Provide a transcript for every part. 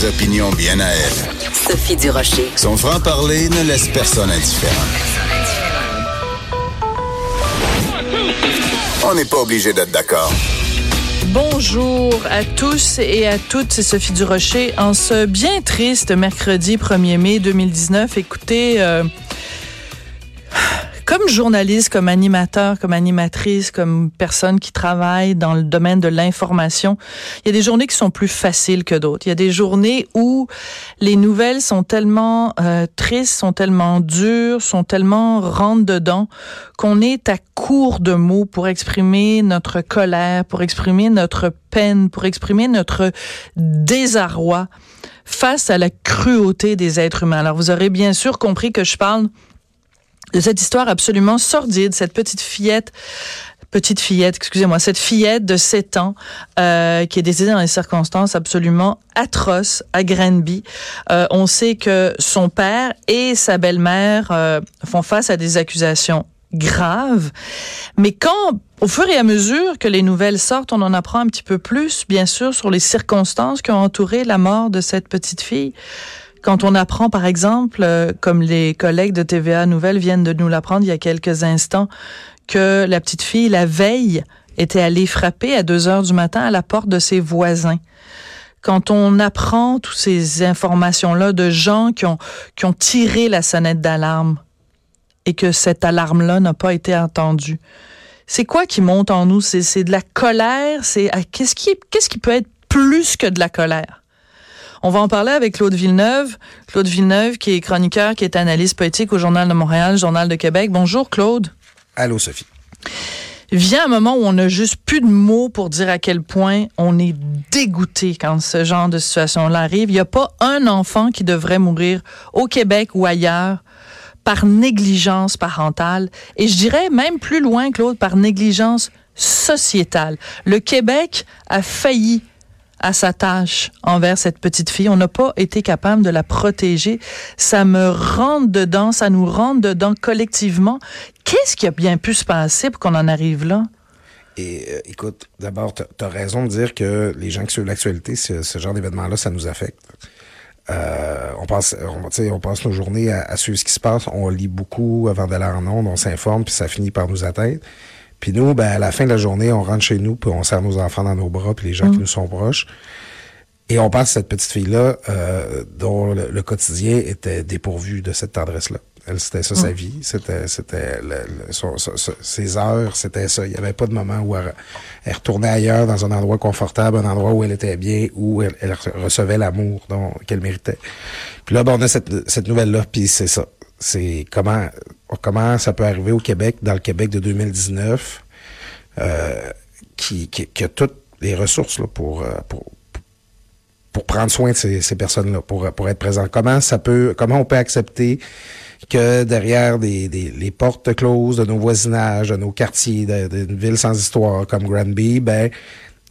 Ses opinions bien à elle. Sophie Durocher. Son franc-parler ne laisse personne indifférent. On n'est pas obligé d'être d'accord. Bonjour à tous et à toutes, c'est Sophie Durocher. En ce bien triste mercredi 1er mai 2019, écoutez, euh, journaliste, comme animateur, comme animatrice, comme personne qui travaille dans le domaine de l'information, il y a des journées qui sont plus faciles que d'autres. Il y a des journées où les nouvelles sont tellement euh, tristes, sont tellement dures, sont tellement rentre dedans qu'on est à court de mots pour exprimer notre colère, pour exprimer notre peine, pour exprimer notre désarroi face à la cruauté des êtres humains. Alors vous aurez bien sûr compris que je parle de cette histoire absolument sordide, cette petite fillette petite fillette, excusez-moi, cette fillette de 7 ans euh, qui est décédée dans des circonstances absolument atroces à Granby. Euh, on sait que son père et sa belle-mère euh, font face à des accusations graves, mais quand, au fur et à mesure que les nouvelles sortent, on en apprend un petit peu plus, bien sûr, sur les circonstances qui ont entouré la mort de cette petite fille. Quand on apprend, par exemple, euh, comme les collègues de TVA Nouvelles viennent de nous l'apprendre il y a quelques instants, que la petite fille, la veille, était allée frapper à deux heures du matin à la porte de ses voisins. Quand on apprend toutes ces informations-là de gens qui ont, qui ont tiré la sonnette d'alarme et que cette alarme-là n'a pas été entendue, c'est quoi qui monte en nous? C'est de la colère? C'est ah, qu'est-ce qui, qu'est-ce qui peut être plus que de la colère? On va en parler avec Claude Villeneuve. Claude Villeneuve, qui est chroniqueur, qui est analyste politique au Journal de Montréal, Journal de Québec. Bonjour, Claude. Allô, Sophie. Vient un moment où on n'a juste plus de mots pour dire à quel point on est dégoûté quand ce genre de situation-là arrive. Il n'y a pas un enfant qui devrait mourir au Québec ou ailleurs par négligence parentale. Et je dirais même plus loin, Claude, par négligence sociétale. Le Québec a failli à sa tâche envers cette petite fille. On n'a pas été capable de la protéger. Ça me rentre dedans, ça nous rentre dedans collectivement. Qu'est-ce qui a bien pu se passer pour qu'on en arrive là? Et euh, écoute, d'abord, tu as raison de dire que les gens qui suivent l'actualité, ce, genre d'événement-là, ça nous affecte. Euh, on passe, on, on passe nos journées à, suivre ce qui se passe. On lit beaucoup avant d'aller en ondes, on s'informe, puis ça finit par nous atteindre. Puis nous, ben, à la fin de la journée, on rentre chez nous, puis on serre nos enfants dans nos bras, puis les gens qui mm. nous sont proches. Et on passe cette petite fille-là, euh, dont le, quotidien était dépourvu de cette tendresse-là. Elle, c'était ça, sa mm. vie. C'était, c'était ses heures, c'était ça. Il n'y avait pas de moment où elle, retournait ailleurs, dans un endroit confortable, un endroit où elle était bien, où elle, recevait l'amour qu'elle méritait. Puis là, ben, on a cette, cette nouvelle-là, puis c'est ça. C'est comment comment ça peut arriver au Québec, dans le Québec de 2019, euh, qui, qui, a toutes les ressources là, pour, euh, pour, pour prendre soin de ces, ces personnes-là, pour, pour être présent. Comment ça peut, comment on peut accepter que derrière des, des, les portes closes de nos voisinages, de nos quartiers, d'une ville sans histoire comme Granby, ben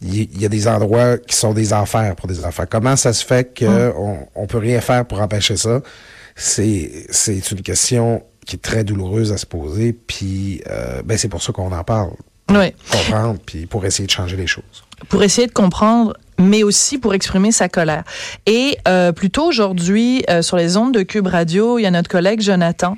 il y, a des endroits qui sont des enfers pour des enfants. Comment ça se fait qu'on hum. on peut rien faire pour empêcher ça? C'est, c'est une question qui est très douloureuse à se poser. Puis, euh, ben, c'est pour ça qu'on en parle. Oui. Comprendre, puis pour essayer de changer les choses. Pour essayer de comprendre mais aussi pour exprimer sa colère. Et euh, plutôt aujourd'hui, euh, sur les ondes de Cube Radio, il y a notre collègue Jonathan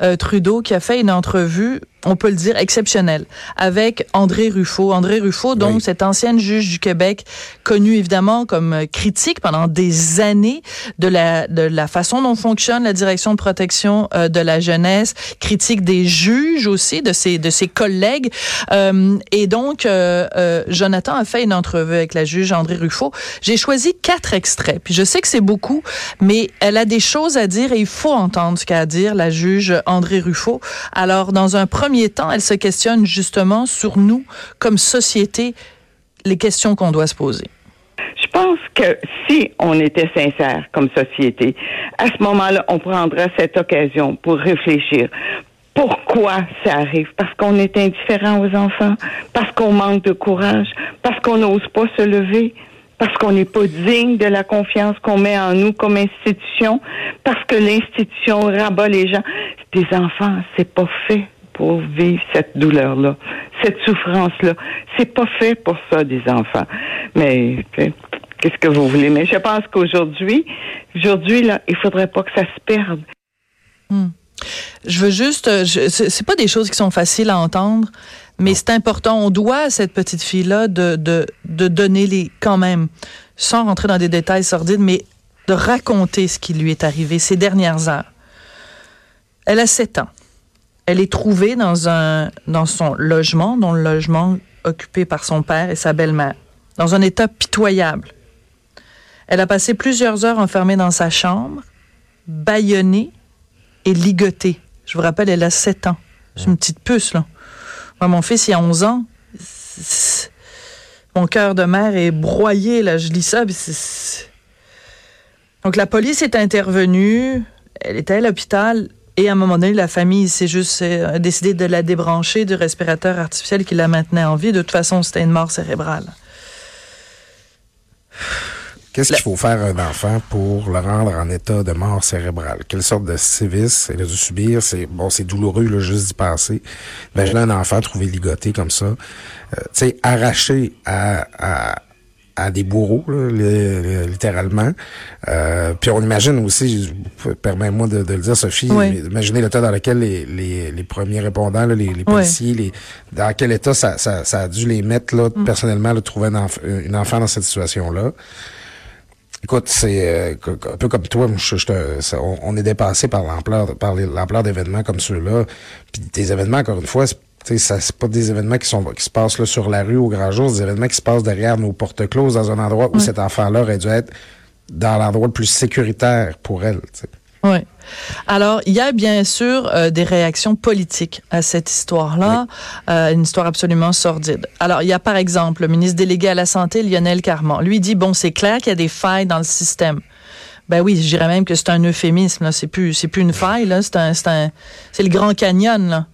euh, Trudeau qui a fait une entrevue on peut le dire, exceptionnelle, avec André Ruffo. André Ruffo, donc cette ancienne juge du Québec, connue évidemment comme critique pendant des années de la, de la façon dont fonctionne la direction de protection euh, de la jeunesse, critique des juges aussi, de ses, de ses collègues. Euh, et donc, euh, Jonathan a fait une entrevue avec la juge André Ruffo. J'ai choisi quatre extraits. Puis je sais que c'est beaucoup, mais elle a des choses à dire et il faut entendre ce qu'a à dire la juge André Ruffo. Alors, dans un premier temps, elle se questionne justement sur nous, comme société, les questions qu'on doit se poser. Je pense que si on était sincère comme société, à ce moment-là, on prendra cette occasion pour réfléchir. Pourquoi ça arrive? Parce qu'on est indifférent aux enfants, parce qu'on manque de courage, parce qu'on n'ose pas se lever, parce qu'on n'est pas digne de la confiance qu'on met en nous comme institution, parce que l'institution rabat les gens. Des enfants, c'est pas fait pour vivre cette douleur-là, cette souffrance-là. C'est pas fait pour ça des enfants. Mais Qu'est-ce que vous voulez? Mais je pense qu'aujourd'hui, aujourd'hui, là, il faudrait pas que ça se perde. Hmm. Je veux juste, euh, c'est pas des choses qui sont faciles à entendre, mais c'est important. On doit à cette petite fille-là de, de, de donner les, quand même, sans rentrer dans des détails sordides, mais de raconter ce qui lui est arrivé ces dernières heures. Elle a 7 ans. Elle est trouvée dans un, dans son logement, dans le logement occupé par son père et sa belle-mère, dans un état pitoyable. Elle a passé plusieurs heures enfermée dans sa chambre, bâillonnée et ligotée. Je vous rappelle, elle a 7 ans. C'est une petite puce, là. Moi, mon fils, il a 11 ans. Mon cœur de mère est broyé, là. Je lis ça. Donc, la police est intervenue. Elle était à l'hôpital. Et à un moment donné, la famille s'est juste euh, décidé de la débrancher du respirateur artificiel qui la maintenait en vie. De toute façon, c'était une mort cérébrale. Qu'est-ce qu'il faut faire à un enfant pour le rendre en état de mort cérébrale? Quelle sorte de sévice elle a dû subir? C'est bon, c'est douloureux là, juste d'y passer. Imaginez un enfant trouvé ligoté comme ça, euh, tu sais, arraché à, à à des bourreaux, là, littéralement. Euh, puis on imagine aussi, permets-moi de, le dire, Sophie, imaginez l'état dans lequel les, les, les premiers répondants, les, les policiers, les, dans quel état ça, ça, ça a dû les mettre, là, mm. personnellement, là, trouver un enfant dans cette situation-là. Écoute, c'est euh, un peu comme toi, je, on, est dépassé par l'ampleur par l'ampleur d'événements comme ceux-là. Puis des événements, encore une fois, ça c'est pas des événements qui sont qui se passent là sur la rue au grand jour, c'est des événements qui se passent derrière nos portes closes dans un endroit où cet enfant-là aurait dû être dans l'endroit le plus sécuritaire pour elle. Oui. Alors, il y a bien sûr euh, des réactions politiques à cette histoire-là, euh, une histoire absolument sordide. Alors, il y a par exemple le ministre délégué à la Santé, Lionel Carman. Lui dit, bon, c'est clair qu'il y a des failles dans le système. Ben oui, je dirais même que c'est un euphémisme. Là, c'est plus, c'est plus une faille. Là, c'est un, c'est un, c'est le Grand Canyon. Là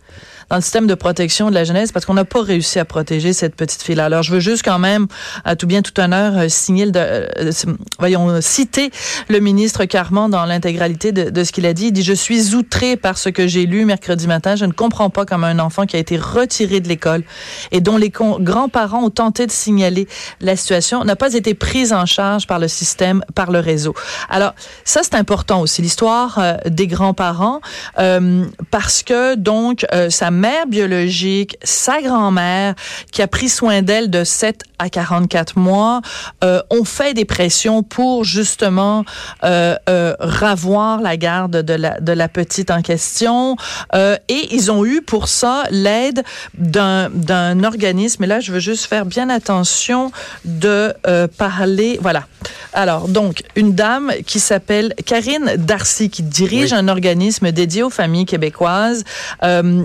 dans le système de protection de la jeunesse parce qu'on n'a pas réussi à protéger cette petite fille-là. Alors, je veux juste quand même, à tout bien, tout honneur, euh, signer le, euh, voyons, citer le ministre Carman dans l'intégralité de, ce qu'il a dit. Il dit, je suis outré par ce que j'ai lu mercredi matin. Je ne comprends pas comment un enfant qui a été retiré de l'école et dont les grands-parents ont tenté de signaler la situation n'a pas été prise en charge par le système, par le réseau. Alors, ça, c'est important aussi, l'histoire euh, des grands-parents, euh, parce que, donc, euh, ça mère biologique, sa grand-mère, qui a pris soin d'elle de 7 à 44 mois, euh, ont fait des pressions pour justement euh, euh, ravoir la garde de la, de la petite en question. Euh, et ils ont eu pour ça l'aide d'un, d'un organisme. Et là, je veux juste faire bien attention de parler. Voilà. Alors, donc, une dame qui s'appelle Karine Darcy, qui dirige un organisme dédié aux familles québécoises, euh,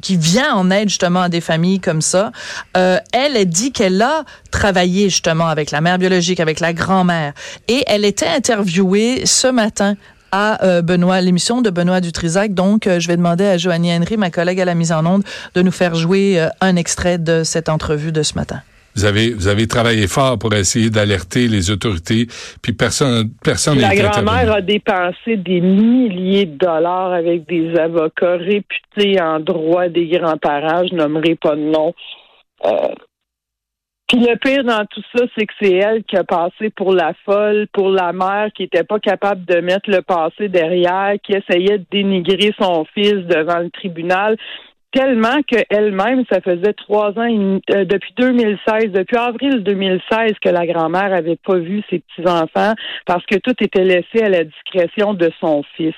qui, vient en aide justement à des familles comme ça. Euh, elle dit qu'elle a travaillé justement avec la mère biologique, avec la grand-mère, et elle était interviewée ce matin à euh, Benoît, l'émission de Benoît Dutrisac. Donc, euh, je vais demander à Joanie Henry, ma collègue à la mise en onde, de nous faire jouer un extrait de cette entrevue de ce matin. Vous avez, vous avez travaillé fort pour essayer d'alerter les autorités, puis personne, personne La grand-mère a dépensé des milliers de dollars avec des avocats réputés en droit des grands-parents, je nommerai pas de nom. Euh, puis le pire dans tout ça, c'est que c'est elle qui a passé pour la folle, pour la mère qui était pas capable de mettre le passé derrière, qui essayait de dénigrer son fils devant le tribunal tellement qu'elle-même, ça faisait trois ans, euh, depuis 2016, depuis avril 2016, que la grand-mère avait pas vu ses petits-enfants parce que tout était laissé à la discrétion de son fils.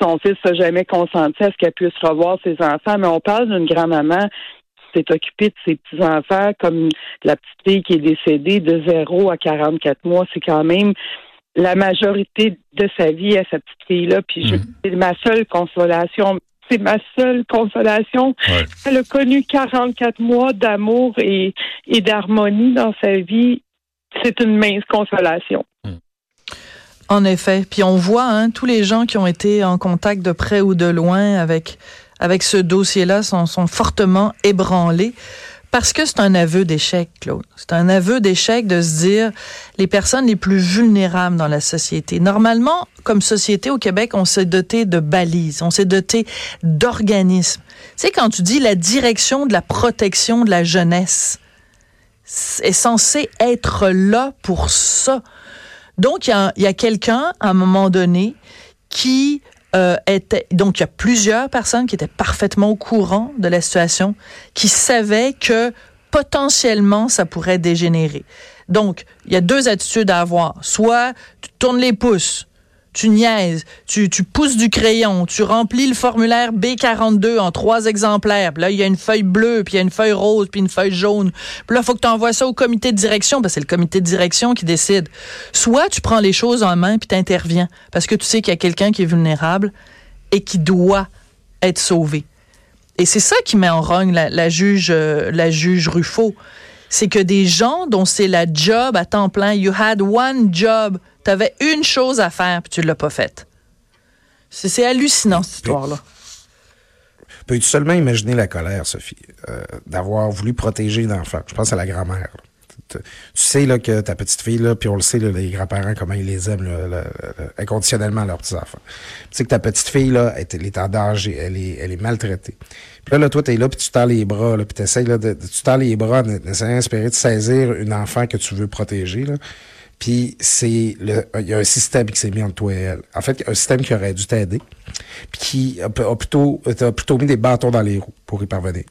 Son fils n'a jamais consenti à ce qu'elle puisse revoir ses enfants, mais on parle d'une grand-maman qui s'est occupée de ses petits-enfants comme la petite fille qui est décédée de 0 à 44 mois. C'est quand même la majorité de sa vie à cette petite fille-là. Puis je, mm-hmm. c'est ma seule consolation c'est ma seule consolation. Elle a connu 44 mois d'amour et, et d'harmonie dans sa vie. C'est une mince consolation. Hmm. En effet. Puis on voit hein, tous les gens qui ont été en contact de près ou de loin avec, avec ce dossier-là sont, sont fortement ébranlés. Parce que c'est un aveu d'échec, Claude. C'est un aveu d'échec de se dire les personnes les plus vulnérables dans la société. Normalement, comme société au Québec, on s'est doté de balises, on s'est doté d'organismes. Sais, quand tu dis la direction de la protection de la jeunesse, est censé être là pour ça. Donc, il y a quelqu'un, à un moment donné, qui euh. Donc, il y a plusieurs personnes qui étaient parfaitement au courant de la situation, qui savaient que potentiellement, ça pourrait dégénérer. Donc, il y a deux attitudes à avoir. Soit tu tournes les pouces, tu niaises, tu, tu pousses du crayon, tu remplis le formulaire B42 en trois exemplaires. Puis là, il y a une feuille bleue, puis il y a une feuille rose, puis une feuille jaune. Puis là, il faut que tu envoies ça au comité de direction, parce que c'est le comité de direction qui décide. Soit tu prends les choses en main, puis tu interviens, parce que tu sais qu'il y a quelqu'un qui est vulnérable et qui doit être sauvé. Et c'est ça qui met en rogne la, la juge, euh, la juge Ruffo. C'est que des gens dont c'est la job à temps plein, you had one job, tu avais une chose à faire, puis tu l'as pas faite. C'est hallucinant, cette histoire-là. Peux-tu seulement imaginer la colère, Sophie, euh, d'avoir voulu protéger l'enfant? Je pense à la grand-mère. Tu sais là, que ta petite fille, là, puis on le sait, là, les grands-parents, comment ils les aiment là, là, là, inconditionnellement, leurs petits-enfants. Tu sais que ta petite fille, là, elle, elle est en danger, elle est, elle est maltraitée. Puis là, là toi, t'es là, puis tu tends les bras, là, puis t'essayes, là, de, de- tu tends les bras en essayant d'espérer de saisir une enfant que tu veux protéger, là. Puis c'est le, il y a un système qui s'est mis entre toi et elle. En fait, un système qui aurait dû t'aider, puis qui a, a plutôt a plutôt mis des bâtons dans les roues pour y parvenir.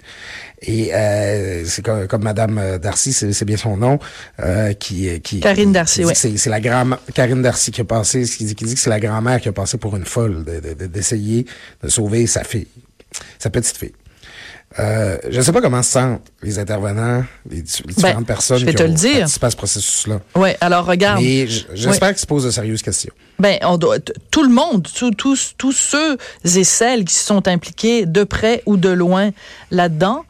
Et euh, c'est comme, comme Madame euh, Darcy, c'est bien son nom, euh, qui qui Karine Darcy, qui oui. C'est la grand Karine Darcy qui a passé, qui dit, qui dit que c'est la grand-mère qui a passé pour une folle de- de- de- d'essayer de, sauver sa fille, sa petite fille. Euh, je ne sais pas comment se sentent les intervenants, les, di- les différentes personnes Ben, je vais qui te ont le dire. participé à ce processus-là. Oui, alors regarde. Mais j'espère qu'ils se posent de sérieuses questions. Ben, on doit, tout le monde, tous, tous, ceux et celles qui se sont impliqués de près ou de loin là-dedans,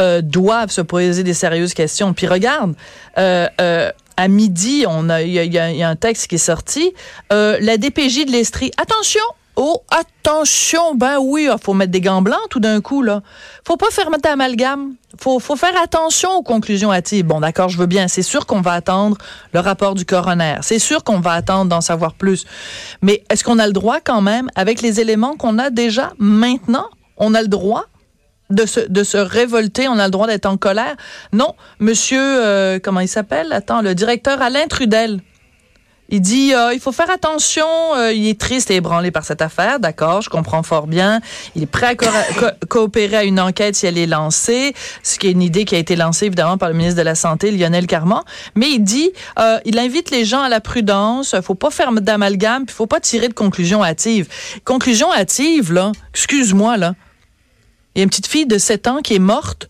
euh, doivent se poser des sérieuses questions. Puis regarde, euh, à midi, on a, il y a, y un texte qui est sorti. Euh, la DPJ de l'Estrie, attention. Oh, attention, ben oui, il faut mettre des gants blancs tout d'un coup, là. Faut pas faire mettre d'amalgame. Faut, faut faire attention aux conclusions hâtives. Bon, d'accord, je veux bien. C'est sûr qu'on va attendre le rapport du coroner. C'est sûr qu'on va attendre d'en savoir plus. Mais est-ce qu'on a le droit quand même, avec les éléments qu'on a déjà maintenant, on a le droit de se, de se révolter, on a le droit d'être en colère? Non, monsieur, euh, comment il s'appelle? Attends, le directeur Alain Trudel. Il dit, euh, il faut faire attention, euh, il est triste et ébranlé par cette affaire, d'accord, je comprends fort bien. Il est prêt à co- co- coopérer à une enquête si elle est lancée, ce qui est une idée qui a été lancée évidemment par le ministre de la Santé, Lionel Carman. Mais il dit, euh, il invite les gens à la prudence, faut pas faire d'amalgame, puis faut pas tirer de conclusions hâtives. Conclusion hâtive, là, excuse-moi, là. Il y a une petite fille de 7 ans qui est morte,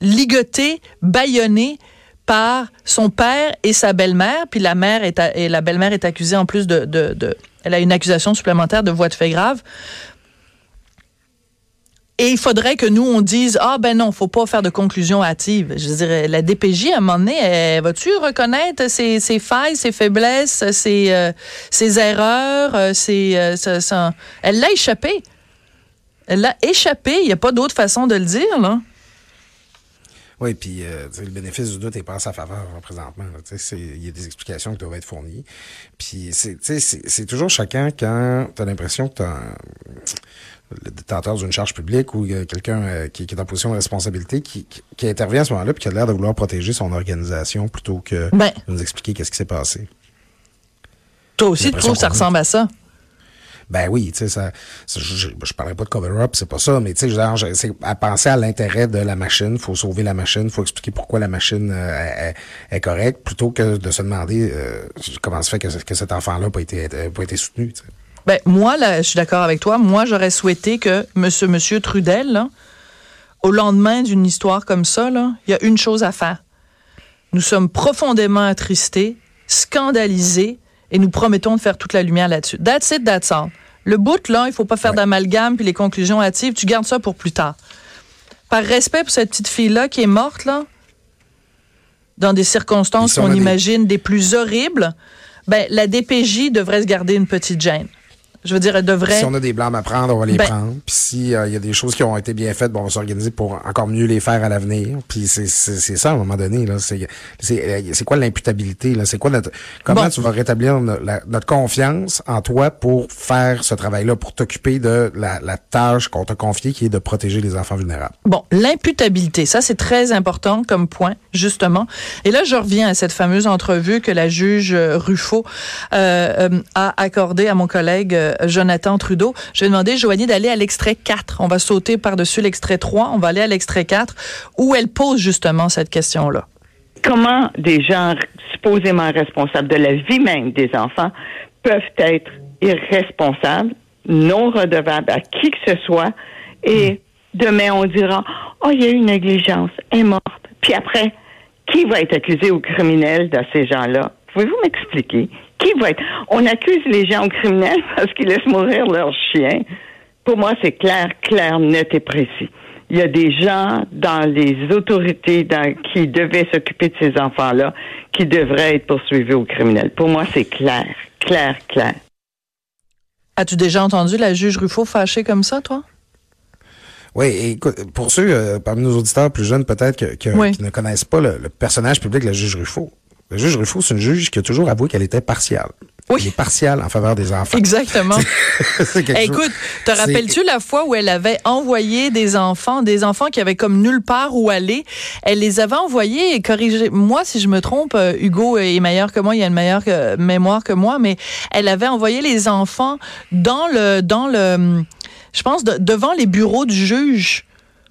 ligotée, bâillonnée par son père et sa belle-mère. Puis la mère est et la belle-mère est accusée en plus de, de, elle a une accusation supplémentaire de voie de fait grave. Et il faudrait que nous, on dise, ah ben non, faut pas faire de conclusion hâtive. Je dirais, la DPJ, à un moment donné, va-tu reconnaître ses, ses failles, ses faiblesses, ses, euh, ses erreurs, euh, ses, euh, Elle l'a échappé. Elle l'a échappé. Il n'y a pas d'autre façon de le dire, là. Oui, puis euh, le bénéfice du doute est pas à sa faveur hein, présentement. Il y a des explications qui doivent être fournies. Puis c'est tu sais, c'est- c'est toujours chacun quand tu as l'impression que tu as le détenteur d'une charge publique ou euh, quelqu'un euh, qui, qui est en position de responsabilité qui, qui, qui intervient à ce moment-là puis qui a l'air de vouloir protéger son organisation plutôt que Ben. de nous expliquer qu'est-ce qui s'est passé. Toi aussi, tu trouves que ça ressemble à ça? Ben oui, tu sais, ça, je, je parlerai pas de cover-up, c'est pas ça, mais tu sais, c'est à penser à l'intérêt de la machine, faut sauver la machine, faut expliquer pourquoi la machine euh, est, correcte, plutôt que de se demander euh, comment se fait que, que cet enfant-là n'a pas été, pas été soutenu. Ben, moi, là, je suis d'accord avec toi. Moi, j'aurais souhaité que monsieur, monsieur Trudel, au lendemain d'une histoire comme ça, il y a une chose à faire. Nous sommes profondément attristés, scandalisés, et nous promettons de faire toute la lumière là-dessus. That's it, that's all. Le bout, là, il faut pas faire Ouais. d'amalgame puis les conclusions hâtives, tu gardes ça pour plus tard. Par respect pour cette petite fille-là qui est morte, là, dans des circonstances qu'on imagine des plus horribles, ben, la DPJ devrait se garder une petite gêne. Je veux dire, elle devrait. Si on a des blâmes à prendre, on va les Ben- prendre. Puis s'il y a des choses qui ont été bien faites, bon, on va s'organiser pour encore mieux les faire à l'avenir. Puis c'est c'est- c'est ça à un moment donné. là. C'est c'est c'est quoi l'imputabilité là? C'est quoi notre comment Bon. tu vas rétablir no- la- notre confiance en toi pour faire ce travail-là, pour t'occuper de la, la tâche qu'on t'a confiée, qui est de protéger les enfants vulnérables? Bon, l'imputabilité, ça c'est très important comme point, justement. Et là, je reviens à cette fameuse entrevue que la juge euh, Ruffo euh, euh, a accordée à mon collègue euh, Jonathan Trudeau. Je vais demander, Joanie, d'aller à l'extrait 4. On va sauter par-dessus l'extrait 3, on va aller à l'extrait 4, où elle pose justement cette question-là? comment des gens supposément responsables de la vie même des enfants peuvent être irresponsables, non redevables à qui que ce soit, et demain on dira, oh, il y a eu une négligence, elle est morte. Puis après, qui va être accusé au criminel de ces gens-là? Pouvez-vous m'expliquer? Qui va être... On accuse les gens au criminel parce qu'ils laissent mourir leurs chiens. Pour moi, c'est clair, clair, net et précis. Il y a des gens dans les autorités dans- qui devaient s'occuper de ces enfants-là qui devraient être poursuivis au criminel. Pour moi, c'est clair, clair, clair. As-tu déjà entendu la juge Ruffo fâchée comme ça, toi? Oui, et écoute, pour ceux euh, parmi nos auditeurs plus jeunes peut-être que, que- Oui. qui ne connaissent pas le, le personnage public de la juge Ruffo. La juge Ruffo, c'est une juge qui a toujours avoué qu'elle était partiale. Oui. Elle est partiale en faveur des enfants. Exactement. Écoute, te rappelles-tu la fois où elle avait envoyé des enfants, des enfants qui avaient comme nulle part où aller? Elle les avait envoyés, et corrigez-moi si je me trompe, euh, Hugo est meilleur que moi, il a une meilleure que- mémoire que moi, mais elle avait envoyé les enfants dans le, dans le, je pense, de- devant les bureaux du juge.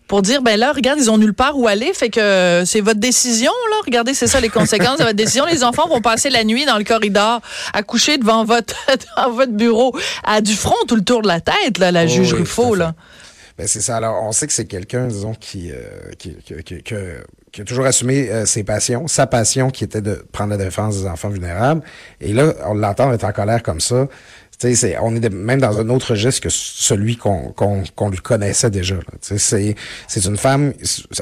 Pour dire, ben là, regarde, ils ont nulle part où aller, fait que euh, c'est votre décision, là. Regardez, c'est ça les conséquences de votre décision. Les enfants vont passer la nuit dans le corridor, à coucher devant votre, devant votre bureau, à du front tout le tour de la tête, là, la Oh juge oui, là. Ben c'est ça. Alors, on sait que c'est quelqu'un, disons, qui, euh, qui, qui, qui- qui- qui a toujours assumé euh, ses passions. Sa passion qui était de prendre la défense des enfants vulnérables. Et là, on l'entend être en colère comme ça. C'est, on est même dans un autre registre que celui qu'on, qu'on, qu'on lui connaissait déjà. c'est, c'est une femme,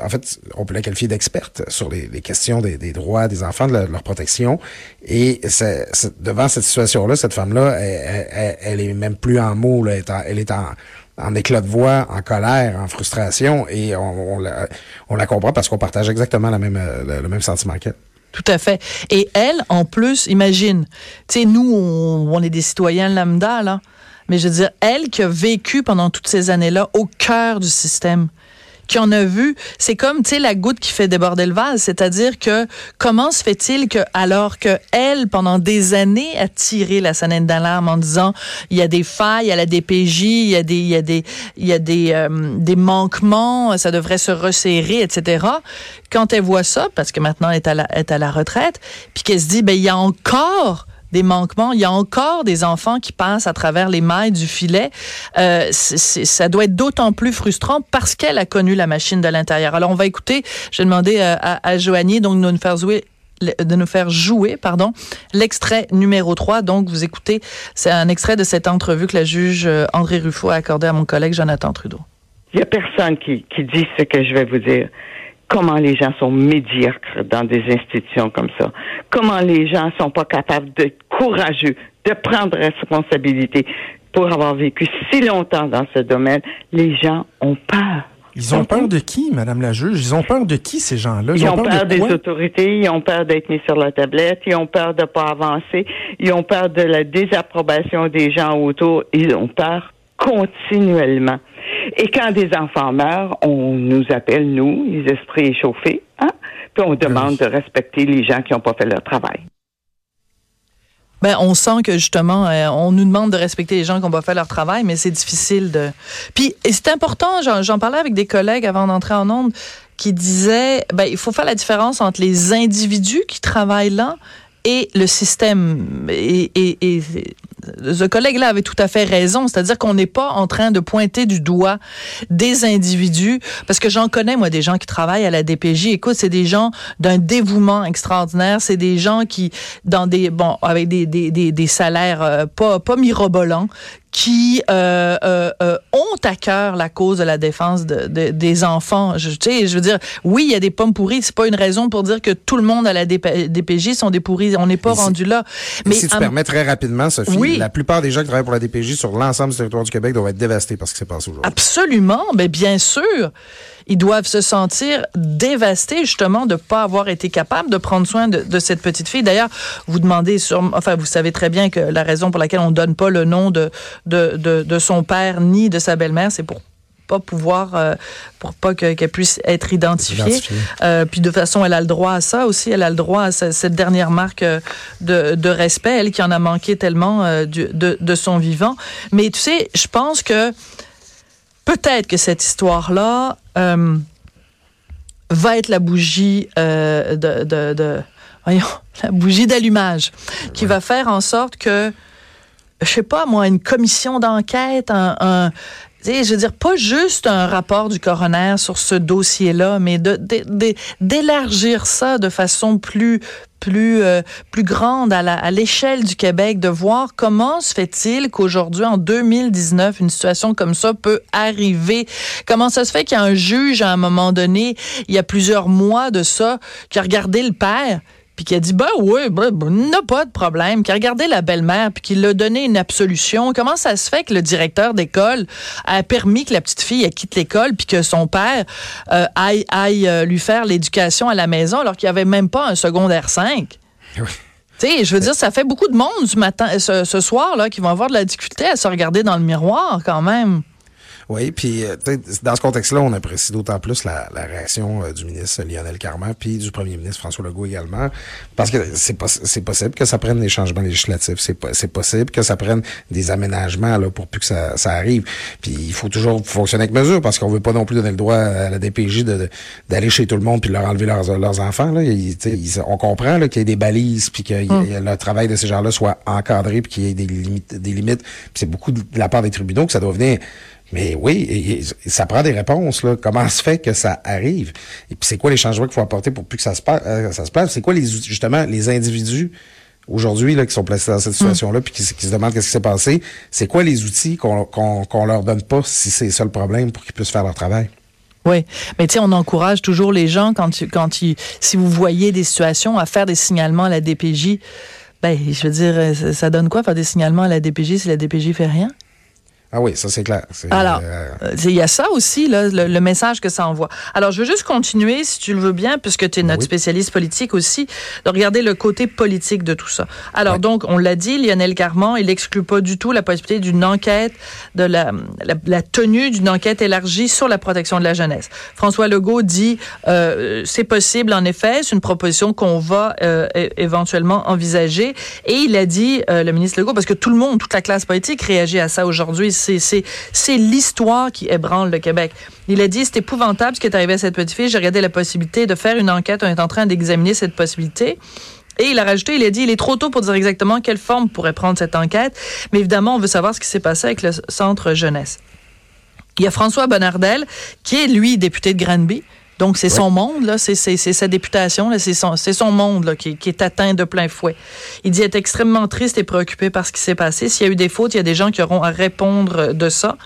en fait, on peut la qualifier d'experte sur les, les questions des, des droits des enfants, de, leur protection. Et c'est, c'est- devant cette situation-là, cette femme-là, elle, elle, elle est même plus en mots, elle est en, elle est en, éclat de voix, en colère, en frustration, et on, on, la, on la comprend parce qu'on partage exactement la même, euh, le même sentiment qu'elle. Tout à fait. Et elle, en plus, imagine, tu sais, nous, on, est des citoyens lambda, là. Mais je veux dire, elle qui a vécu pendant toutes ces années-là au cœur du système, qui en a vu, c'est comme, tu sais, la goutte qui fait déborder le vase. C'est-à-dire que comment se fait-il que, alors que elle, pendant des années, a tiré la sonnette d'alarme en disant, il y a des failles à la DPJ, il y a des, il y a des, il y a des, euh, des manquements, ça devrait se resserrer, etc. Quand elle voit ça, parce que maintenant elle est à la, est à la retraite, puis qu'elle se dit, ben, il y a encore des manquements. Il y a encore des enfants qui passent à travers les mailles du filet. Euh, ça doit être d'autant plus frustrant parce qu'elle a connu la machine de l'intérieur. Alors, on va écouter, j'ai demandé euh, à, à Joanie donc, de nous faire jouer de nous faire jouer, pardon, l'extrait numéro 3. Donc, vous écoutez, c'est un extrait de cette entrevue que la juge euh, André Ruffo a accordée à mon collègue Jonathan Trudeau. Il n'y a personne qui, qui dit ce que je vais vous dire. Comment les gens sont médiocres dans des institutions comme ça? Comment les gens sont pas capables d'être courageux, de prendre responsabilité. Pour avoir vécu si longtemps dans ce domaine, les gens ont peur. Ils ont peur de qui, Madame la juge? Ils ont peur de qui, ces gens-là? Ils ont peur de des autorités, ils ont peur d'être mis sur la tablette, ils ont peur de pas avancer, ils ont peur de la désapprobation des gens autour, ils ont peur continuellement. Et quand des enfants meurent, on nous appelle, nous, les esprits échauffés, hein? puis on demande de respecter les gens qui n'ont pas fait leur travail. Ben, on sent que justement, euh, on nous demande de respecter les gens qui ont pas fait leur travail, mais c'est difficile de. Puis et c'est important. J'en, j'en parlais avec des collègues avant d'entrer en onde qui disaient, ben il faut faire la différence entre les individus qui travaillent là et le système. Et, et, et ce collègue-là avait tout à fait raison, c'est-à-dire qu'on n'est pas en train de pointer du doigt des individus, parce que j'en connais moi des gens qui travaillent à la DPJ. Écoute, c'est des gens d'un dévouement extraordinaire, c'est des gens qui dans des bon avec des des, des, des salaires euh, pas pas mirobolants, qui euh, euh, euh, ont à cœur la cause de la défense de, de- des enfants. Je, tu sais, je veux dire, oui, il y a des pommes pourries. C'est pas une raison pour dire que tout le monde à la DP DPJ sont des pourris. On n'est pas si- rendu là. Mais si tu permets très rapidement, Sophie, Oui. la plupart des gens qui travaillent pour la DPJ sur l'ensemble du territoire du Québec doivent être dévastés par ce qui s'est passé aujourd'hui. Absolument, mais bien sûr. Ils doivent se sentir dévastés justement de ne pas avoir été capables de prendre soin de, de cette petite fille. D'ailleurs, vous demandez sur, enfin, vous savez très bien que la raison pour laquelle on donne pas le nom de de, de, de son père ni de sa belle-mère, c'est pour pas pouvoir, euh, pour pas que- qu'elle puisse être identifiée. Euh, puis de toute façon, elle a le droit à ça aussi. Elle a le droit à ce- cette dernière marque euh, de, de respect, elle qui en a manqué tellement euh, du- de, de son vivant. Mais tu sais, je pense que peut-être que cette histoire-là euh, va être la bougie euh, de, de, de- voyons, la bougie d'allumage qui va faire en sorte que, je sais pas moi, une commission d'enquête, un, je veux dire, pas juste un rapport du coroner sur ce dossier-là, mais d'élargir ça de façon plus plus euh, plus grande à l'échelle du Québec, de voir comment se fait-il qu'aujourd'hui, en 2019, une situation comme ça peut arriver. Comment ça se fait qu'il y a un juge à un moment donné, il y a plusieurs mois de ça, qui a regardé le père puis qui a dit ben oui, ben, ben, n'a pas de problème, qui a regardé la belle-mère puis qui l'a donné une absolution. Comment ça se fait que le directeur d'école a permis que la petite fille elle quitte l'école puis que son père euh, aille, aille euh, lui faire l'éducation à la maison alors qu'il n'y avait même pas un secondaire 5? Oui. Tu sais, je veux dire, ça fait beaucoup de monde ce matin, ce, ce soir là, qui vont avoir de la difficulté à se regarder dans le miroir quand même. Oui, puis euh, dans ce contexte-là, on apprécie d'autant plus la, la réaction euh, du ministre Lionel Carman puis du premier ministre François Legault également, parce que c'est pos- c'est possible que ça prenne des changements législatifs, c'est po- c'est possible que ça prenne des aménagements là pour plus que ça, ça arrive. Puis il faut toujours fonctionner avec mesure, parce qu'on veut pas non plus donner le droit à la DPJ de- de- d'aller chez tout le monde puis de leur enlever leurs, leurs enfants. Là. Ils- on comprend là, qu'il y ait des balises puis que il- le travail de ces gens-là soit encadré puis qu'il y ait des limites. Des limites. C'est beaucoup de la part des tribunaux que ça doit venir mais oui, et- et ça prend des réponses. Là. Comment se fait que ça arrive? Et puis c'est quoi les changements qu'il faut apporter pour plus que ça se, euh, ça se passe? C'est quoi les outils- justement les individus aujourd'hui là, qui sont placés dans cette situation-là puis qui, se- qui se demandent qu'est-ce qui s'est passé? C'est quoi les outils qu'on leur donne pas si c'est ça le problème pour qu'ils puissent faire leur travail? Oui, mais tu sais, on encourage toujours les gens quand tu, quand tu, si vous voyez des situations à faire des signalements à la DPJ. Ben, je veux dire, euh, ça, ça donne quoi faire des signalements à la DPJ si la DPJ fait rien? Ah oui, ça c'est clair. Alors, euh, euh, il y a ça aussi, là, le, le message que ça envoie. Alors, je veux juste continuer, si tu le veux bien, puisque tu es notre Oui. spécialiste politique aussi, de regarder le côté politique de tout ça. Alors, donc, on l'a dit, Lionel Carman, il exclut pas du tout la possibilité d'une enquête, de la, la, la tenue d'une enquête élargie sur la protection de la jeunesse. François Legault dit, euh, c'est possible, en effet, c'est une proposition qu'on va euh, éventuellement envisager. Et il a dit, le ministre Legault, parce que tout le monde, toute la classe politique réagit à ça aujourd'hui, c'est, l'histoire qui ébranle le Québec. Il a dit, c'est épouvantable ce qui est arrivé à cette petite fille. J'ai regardé la possibilité de faire une enquête. On est en train d'examiner cette possibilité. Et il a rajouté, il a dit, il est trop tôt pour dire exactement quelle forme pourrait prendre cette enquête. Mais évidemment, on veut savoir ce qui s'est passé avec le centre jeunesse. Il y a François Bonnardel, qui est, lui, député de Granby. Donc, c'est son monde, là, c'est, sa députation, là, c'est son, monde là, qui, qui est atteint de plein fouet. Il dit être extrêmement triste et préoccupé par ce qui s'est passé. S'il y a eu des fautes, il y a des gens qui auront à répondre de ça.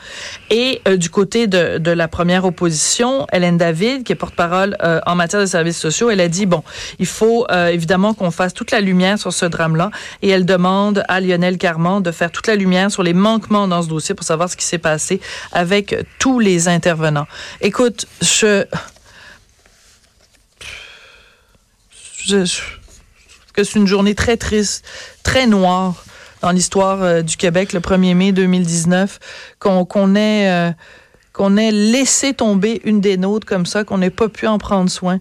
Et euh, du côté de, de la première opposition, Hélène David, qui est porte-parole euh, en matière de services sociaux, elle a dit, bon, il faut euh, évidemment qu'on fasse toute la lumière sur ce drame-là. Et elle demande à Lionel Carman de faire toute la lumière sur les manquements dans ce dossier pour savoir ce qui s'est passé avec tous les intervenants. Écoute, je... que c'est une journée très triste, très noire dans l'histoire euh, du Québec, le 1er mai 2019, qu'on ait, euh, qu'on ait laissé tomber une des nôtres comme ça, qu'on n'ait pas pu en prendre soin.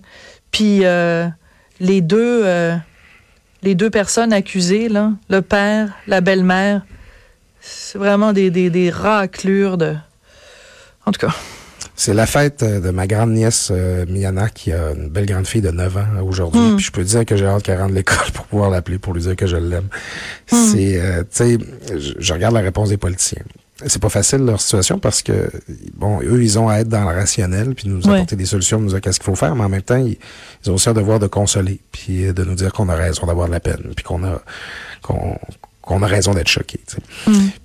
Puis euh, les deux, les deux personnes accusées, le père, la belle-mère, c'est vraiment des, des, des raclures de... En tout cas, C'est la fête euh, de ma grande nièce euh, Miana qui a une belle grande fille de 9 ans euh, aujourd'hui. Mm. Puis je peux dire que j'ai hâte qu'elle rentre de l'école pour pouvoir l'appeler pour lui dire que je l'aime. Mm. C'est, euh, tu sais, je, regarde la réponse des politiciens. C'est pas facile leur situation parce que bon, eux ils ont à être dans le rationnel puis nous Ouais. apporter des solutions, nous dire qu'est-ce qu'il faut faire, mais en même temps ils, ils ont aussi un devoir de consoler puis de nous dire qu'on a raison d'avoir de la peine puis qu'on a qu'on qu'on a raison d'être choqué.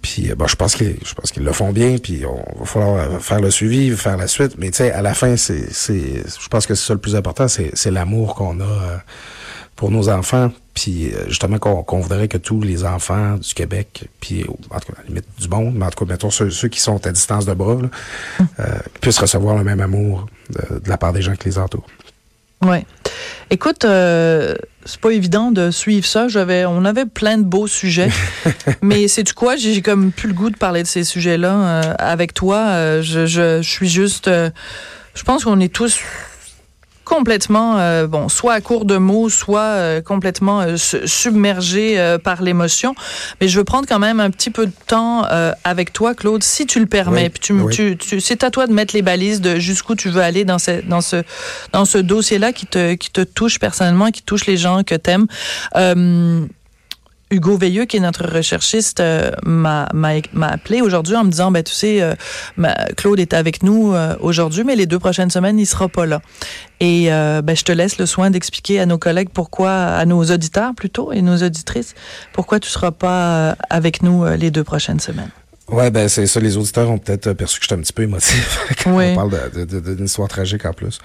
Puis bon, je pense qu'ils je pense qu'ils le font bien, puis on va falloir faire le suivi, faire la suite. Mais tu sais, à la fin, c'est c'est je pense que c'est ça le plus important, c'est c'est l'amour qu'on a pour nos enfants, puis justement qu'on voudrait que tous les enfants du Québec, puis en tout cas à la limite du monde, mais en tout cas mettons ceux, ceux qui sont à distance de bras, là, euh, puissent recevoir le même amour de, de, la part des gens qui les entourent. Ouais. Écoute, euh, c'est pas évident de suivre ça. J'avais, on avait plein de beaux sujets, mais c'est du quoi? J'ai comme plus le goût de parler de ces sujets-là euh, avec toi. Euh, je, je, je, suis juste, euh, je pense qu'on est tous complètement, euh, bon, soit à court de mots, soit euh, complètement euh, submergé par l'émotion. Mais je veux prendre quand même un petit peu de temps avec toi, Claude, si tu le permets. Oui, Puis tu, oui. tu, tu, c'est à toi de mettre les balises de jusqu'où tu veux aller dans ce, dans ce, dans ce dossier-là qui te, qui te touche personnellement, qui touche les gens que t'aimes. Hugo Veilleux, qui est notre recherchiste, euh, m'a, appelé aujourd'hui en me disant, ben tu sais, euh, ma- Claude est avec nous euh, aujourd'hui, mais les deux prochaines semaines, il sera pas là. Et ben, je te laisse le soin d'expliquer à nos collègues pourquoi, à nos auditeurs plutôt et nos auditrices, pourquoi tu seras pas avec nous les deux prochaines semaines. Ouais, ben c'est ça. Les auditeurs ont peut-être perçu que j'étais un petit peu émotif quand Oui. on parle de- de- de- d'une histoire tragique en plus.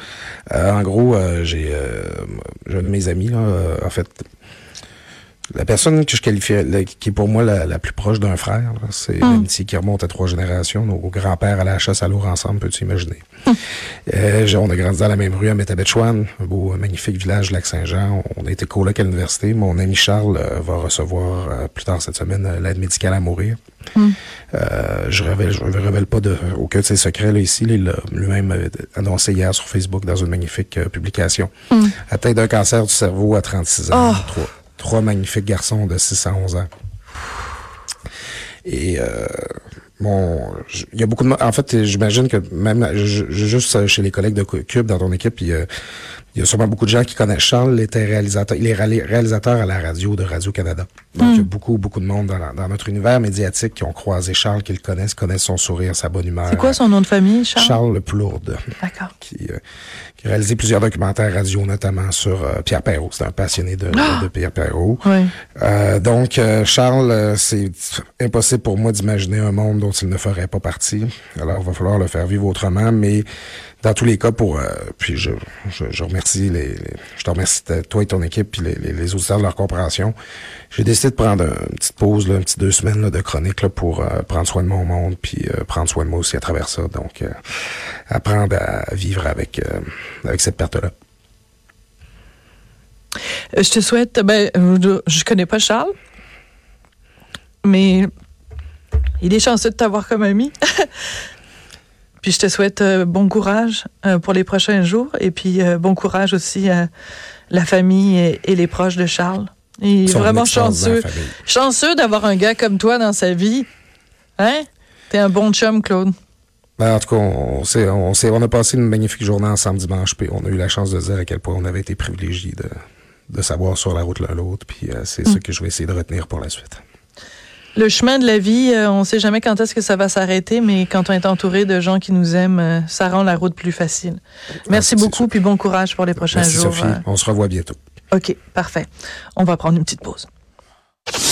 En gros, j'ai un de mes amis, là, en fait, la personne que je qualifie, la- qui est pour moi la, la plus proche d'un frère, c'est une amitié qui remonte à trois générations. Nos grands-pères à la chasse à l'eau ensemble, peux-tu imaginer? Euh, j'ai- on a grandi dans la même rue à Métabetchouane, un beau, euh, magnifique village, Lac-Saint-Jean. On a été coloc à l'université. Mon ami Charles euh, va recevoir euh, plus tard cette semaine euh, l'aide médicale à mourir. Euh, je révèle, je révèle pas de, aucun de ses secrets là, ici. Il lui-même euh, annoncé hier sur Facebook dans une magnifique euh, publication. Atteint d'un cancer du cerveau à 36 ans. Oh. Trois, trois magnifiques garçons de 6 à 11 ans. Et euh, bon, il y a beaucoup de En fait, j'imagine que même je- juste euh, chez les collègues de Cu- Cube dans ton équipe, il y a, il y a sûrement beaucoup de gens qui connaissent Charles. Il était réalisateur, il est réalisateur à la radio de Radio Canada. Donc il y a beaucoup beaucoup de monde dans, la- dans notre univers médiatique qui ont croisé Charles, qui le connaissent, connaissent son sourire, sa bonne humeur. C'est quoi son nom de famille, Charles? Charles Plourde D'accord. qui, euh, qui a réalisé plusieurs documentaires radio, notamment sur euh, Pierre Perrault. C'est un passionné de, de Pierre Perrault. Oui. Euh, donc, euh, Charles, euh, c'est impossible pour moi d'imaginer un monde dont il ne ferait pas partie. Alors, il va falloir le faire vivre autrement, mais dans tous les cas, pour euh, puis je, je, je remercie les, les- je te remercie toi et ton équipe puis les, les, les auditeurs de leur compréhension. J'ai décidé de prendre un- une petite pause, une petite deux semaines de chronique pour euh, prendre soin de mon monde puis euh, prendre soin de moi aussi à travers ça. Donc, euh, apprendre à vivre avec avec cette perte-là. Je te souhaite, ben, je connais pas Charles, mais il est chanceux de t'avoir comme ami. puis je te souhaite bon courage pour les prochains jours et puis bon courage aussi à la famille et les proches de Charles. Il est vraiment chanceux. Chanceux d'avoir un gars comme toi dans sa vie. Hein? T'es un bon chum, Claude. Ben, en tout cas, on, on, a passé une magnifique journée ensemble dimanche, puis on a eu la chance de dire à quel point on avait été privilégiés de, de savoir sur la route l'un l'autre, puis euh, c'est ce que je vais essayer de retenir pour la suite. Le chemin de la vie, euh, on sait jamais quand est-ce que ça va s'arrêter, mais quand on est entouré de gens qui nous aiment, euh, ça rend la route plus facile. Merci beaucoup, puis bon courage pour les prochains Merci jours. Sophie, on se revoit bientôt. OK, parfait. On va prendre une petite pause.